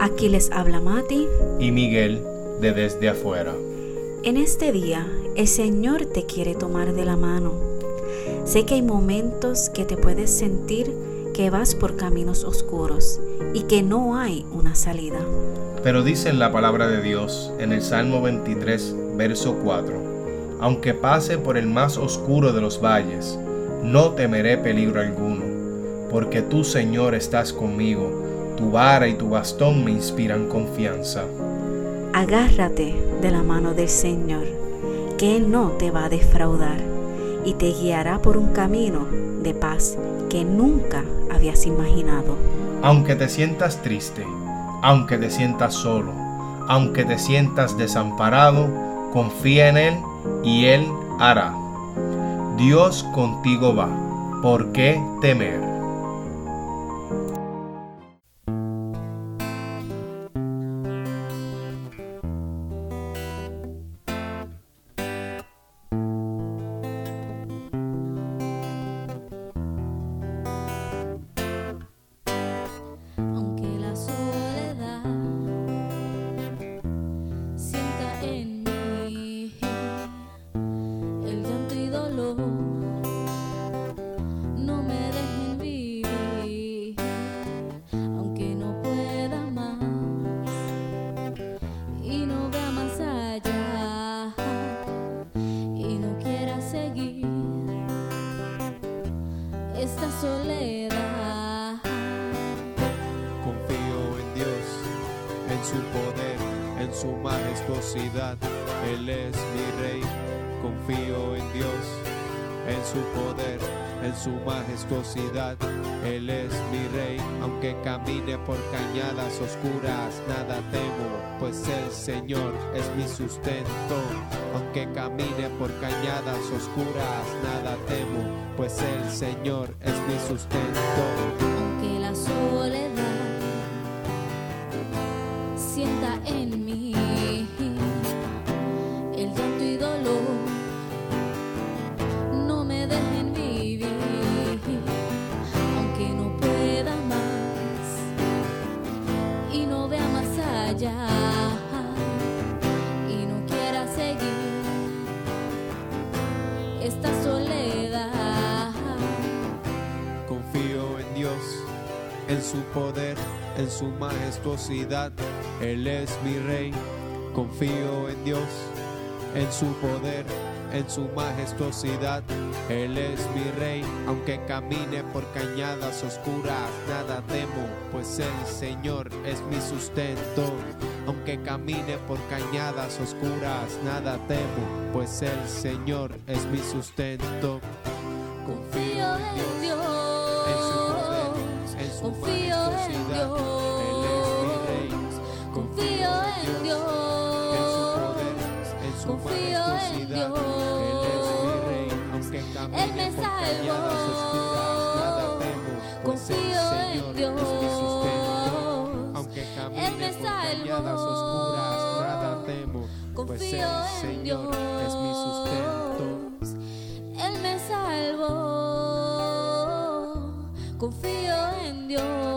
Aquí les habla Mati y Miguel de Desde Afuera. En este día el Señor te quiere tomar de la mano. Sé que hay momentos que te puedes sentir que vas por caminos oscuros y que no hay una salida. Pero dice la palabra de Dios en el Salmo 23, verso 4, aunque pase por el más oscuro de los valles, no temeré peligro alguno, porque tú Señor estás conmigo, tu vara y tu bastón me inspiran confianza. Agárrate de la mano del Señor, que Él no te va a defraudar y te guiará por un camino de paz que nunca habías imaginado. Aunque te sientas triste, aunque te sientas solo, aunque te sientas desamparado, confía en Él y Él hará. Dios contigo va. ¿Por qué temer? Su poder, en su majestuosidad. Él es mi rey, confío en Dios, en su poder, en su majestuosidad. Él es mi rey, aunque camine por cañadas oscuras, nada temo, pues el Señor es mi sustento. Aunque camine por cañadas oscuras, nada temo, pues el Señor es mi sustento. Aunque la soledad sienta en mí el llanto y dolor. No me dejen vivir, aunque no pueda más y no vea más allá esta soledad. Confío en Dios, en su poder, en su majestuosidad él es mi rey, confío en Dios, en su poder, en su majestuosidad. Él es mi rey, aunque camine por cañadas oscuras, nada temo, pues el Señor es mi sustento. Aunque camine por cañadas oscuras, nada temo, pues el Señor es mi sustento. Confío en Dios, en su poder, en su majestuosidad. confío en Dios. Él me salvó. Confío en Dios. Él me salvó. Confío en Dios. Él me salvó. Confío en Dios.